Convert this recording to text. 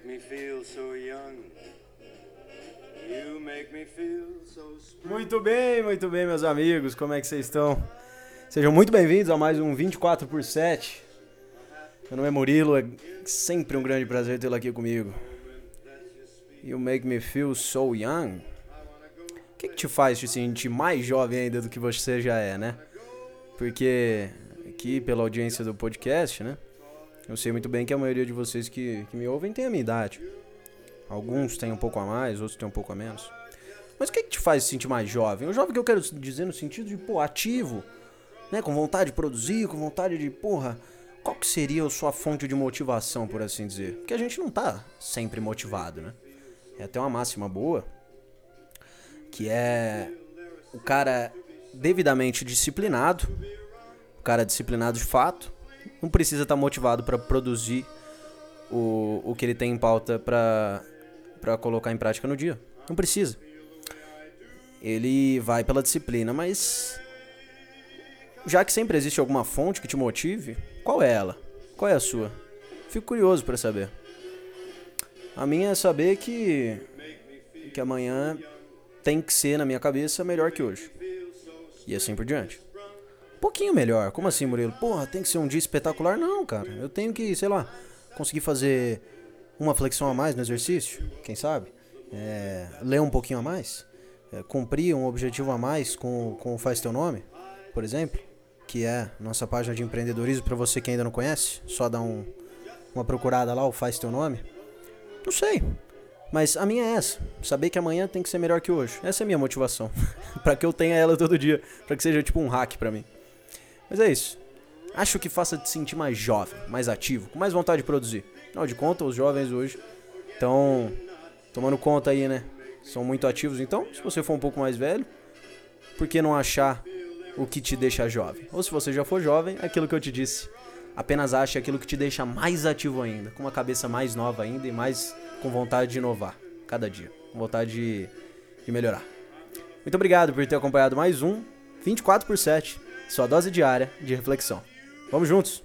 me feel so young. You make me feel so. Muito bem, muito bem, meus amigos. Como é que vocês estão? Sejam muito bem-vindos a mais um 24 por 7. Meu nome é Murilo, é sempre um grande prazer tê-lo aqui comigo. You make me feel so young. O que, que te faz te sentir mais jovem ainda do que você já é, né? Porque aqui, pela audiência do podcast, né? Eu sei muito bem que a maioria de vocês que, que me ouvem tem a minha idade. Alguns têm um pouco a mais, outros têm um pouco a menos. Mas o que, que te faz se sentir mais jovem? O jovem que eu quero dizer no sentido de, pô, ativo, né? Com vontade de produzir, com vontade de, porra, qual que seria a sua fonte de motivação, por assim dizer? Porque a gente não tá sempre motivado, né? É até uma máxima boa, que é o cara devidamente disciplinado, o cara disciplinado de fato, não precisa estar motivado para produzir o, o que ele tem em pauta para colocar em prática no dia. Não precisa. Ele vai pela disciplina, mas já que sempre existe alguma fonte que te motive, qual é ela? Qual é a sua? Fico curioso para saber. A minha é saber que que amanhã tem que ser na minha cabeça melhor que hoje. E assim por diante. Pouquinho melhor. Como assim, Murilo? Porra, tem que ser um dia espetacular? Não, cara. Eu tenho que, sei lá, conseguir fazer uma flexão a mais no exercício, quem sabe? É, ler um pouquinho a mais? É, cumprir um objetivo a mais com, com o Faz Teu Nome, por exemplo? Que é nossa página de empreendedorismo para você que ainda não conhece. Só dá um, uma procurada lá, o Faz Teu Nome. Não sei. Mas a minha é essa. Saber que amanhã tem que ser melhor que hoje. Essa é a minha motivação. para que eu tenha ela todo dia. para que seja tipo um hack para mim. Mas é isso. Acho que faça te sentir mais jovem, mais ativo, com mais vontade de produzir. Afinal de contas, os jovens hoje estão tomando conta aí, né? São muito ativos. Então, se você for um pouco mais velho, por que não achar o que te deixa jovem? Ou se você já for jovem, aquilo que eu te disse. Apenas ache aquilo que te deixa mais ativo ainda, com uma cabeça mais nova ainda e mais com vontade de inovar cada dia, com vontade de, de melhorar. Muito obrigado por ter acompanhado mais um 24 por 7, sua dose diária de reflexão. Vamos juntos!